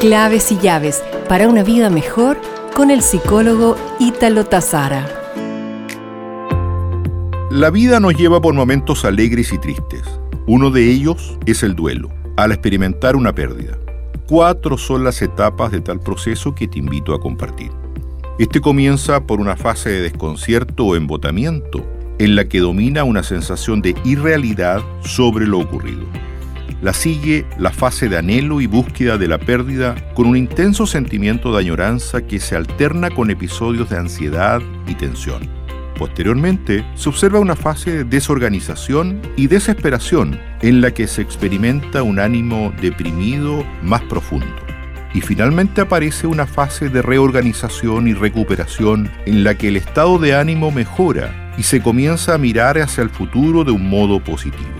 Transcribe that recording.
Claves y llaves para una vida mejor con el psicólogo Ítalo Tazara. La vida nos lleva por momentos alegres y tristes. Uno de ellos es el duelo, al experimentar una pérdida. Cuatro son las etapas de tal proceso que te invito a compartir. Este comienza por una fase de desconcierto o embotamiento, en la que domina una sensación de irrealidad sobre lo ocurrido. La sigue la fase de anhelo y búsqueda de la pérdida con un intenso sentimiento de añoranza que se alterna con episodios de ansiedad y tensión. Posteriormente, se observa una fase de desorganización y desesperación en la que se experimenta un ánimo deprimido más profundo. Y finalmente aparece una fase de reorganización y recuperación en la que el estado de ánimo mejora y se comienza a mirar hacia el futuro de un modo positivo.